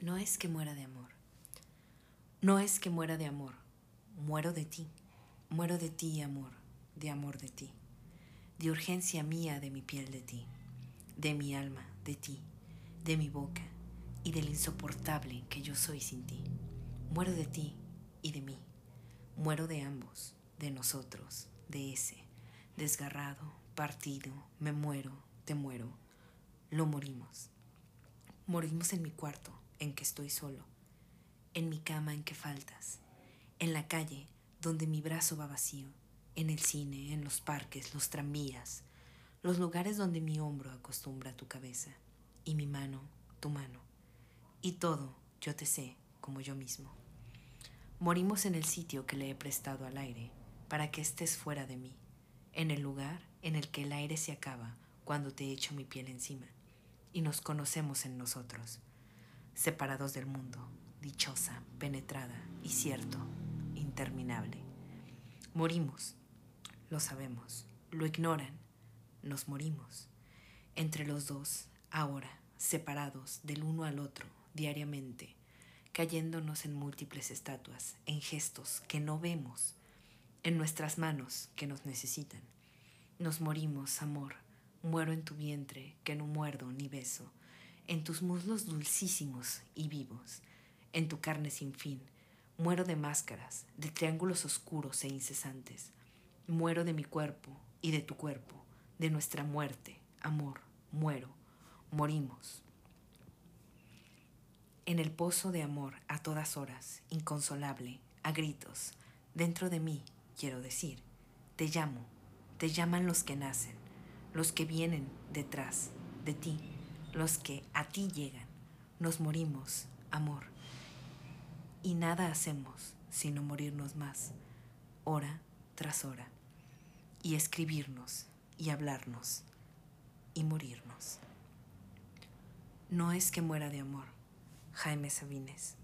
No es que muera de amor. No es que muera de amor. Muero de ti. Muero de ti, amor. De amor de ti. De urgencia mía de mi piel de ti. De mi alma de ti. De mi boca. Y del insoportable que yo soy sin ti. Muero de ti y de mí. Muero de ambos. De nosotros. De ese. Desgarrado. Partido. Me muero. Te muero. Lo morimos. Morimos en mi cuarto en que estoy solo, en mi cama en que faltas, en la calle donde mi brazo va vacío, en el cine, en los parques, los tranvías, los lugares donde mi hombro acostumbra tu cabeza y mi mano tu mano. Y todo yo te sé como yo mismo. Morimos en el sitio que le he prestado al aire para que estés fuera de mí, en el lugar en el que el aire se acaba cuando te echo mi piel encima y nos conocemos en nosotros separados del mundo, dichosa, penetrada y cierto, interminable. Morimos, lo sabemos, lo ignoran, nos morimos. Entre los dos, ahora, separados del uno al otro, diariamente, cayéndonos en múltiples estatuas, en gestos que no vemos, en nuestras manos que nos necesitan. Nos morimos, amor, muero en tu vientre que no muerdo ni beso en tus muslos dulcísimos y vivos, en tu carne sin fin. Muero de máscaras, de triángulos oscuros e incesantes. Muero de mi cuerpo y de tu cuerpo, de nuestra muerte, amor, muero, morimos. En el pozo de amor a todas horas, inconsolable, a gritos, dentro de mí, quiero decir, te llamo, te llaman los que nacen, los que vienen detrás de ti los que a ti llegan. Nos morimos, amor. Y nada hacemos sino morirnos más, hora tras hora, y escribirnos y hablarnos y morirnos. No es que muera de amor, Jaime Sabines.